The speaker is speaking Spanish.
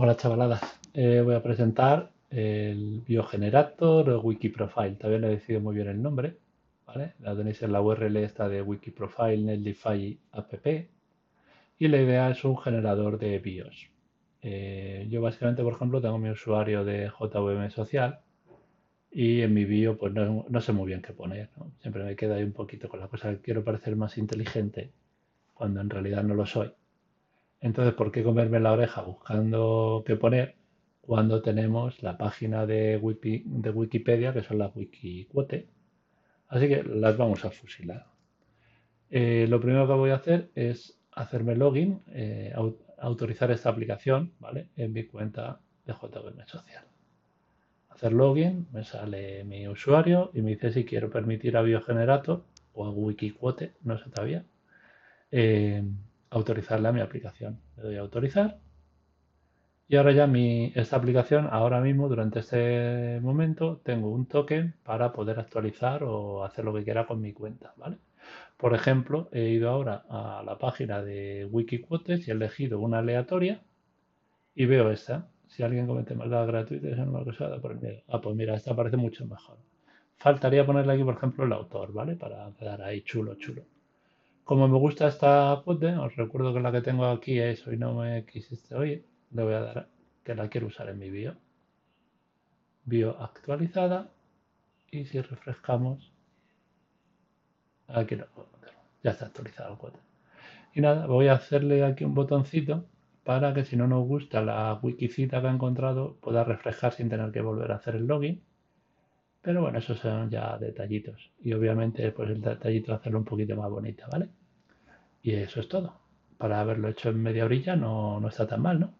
Hola chavaladas, Eh, voy a presentar el Biogenerator Wikiprofile. Todavía no he decidido muy bien el nombre, ¿vale? La tenéis en la URL esta de Wikiprofile Netlify app y la idea es un generador de BIOS. Eh, yo básicamente, por ejemplo, tengo mi usuario de JVM Social y en mi bio pues no, sé muy bien qué poner, ¿no? Siempre me queda ahí un poquito con la cosa quiero parecer más inteligente cuando en realidad no lo soy. Entonces, ¿por qué comerme la oreja buscando qué poner cuando tenemos la página de, Wiki- de Wikipedia, que son las Wikiquote? Así que las vamos a fusilar. Eh, lo primero que voy a hacer es hacerme login, eh, au- autorizar esta aplicación, ¿vale? En mi cuenta de JVM Social. Hacer login, me sale mi usuario y me dice si quiero permitir a Biogenerator o a Wikiquote, no sé todavía, eh, autorizarle a mi aplicación. Le doy a autorizar y ahora ya mi, esta aplicación, ahora mismo, durante este momento, tengo un token para poder actualizar o hacer lo que quiera con mi cuenta, ¿vale? Por ejemplo, he ido ahora a la página de Wikiquotes y he elegido una aleatoria y veo esta. Si alguien comete maldad gratuita, es una acusada por el miedo. Ah, pues mira, esta parece mucho mejor. Faltaría ponerle aquí, por ejemplo, el autor, ¿vale? Para quedar ahí chulo, chulo. Como me gusta esta puente, os recuerdo que la que tengo aquí es hoy no me quisiste oír. Le voy a dar que la quiero usar en mi bio. Bio actualizada. Y si refrescamos, aquí. Ya está actualizado el cuadro. Y nada, voy a hacerle aquí un botoncito para que si no nos gusta la wikicita que ha encontrado, pueda refrescar sin tener que volver a hacer el login. Pero bueno, esos son ya detallitos. Y obviamente, pues el detallito de hacerlo un poquito más bonita, ¿vale? Y eso es todo. Para haberlo hecho en media orilla no, no está tan mal, ¿no?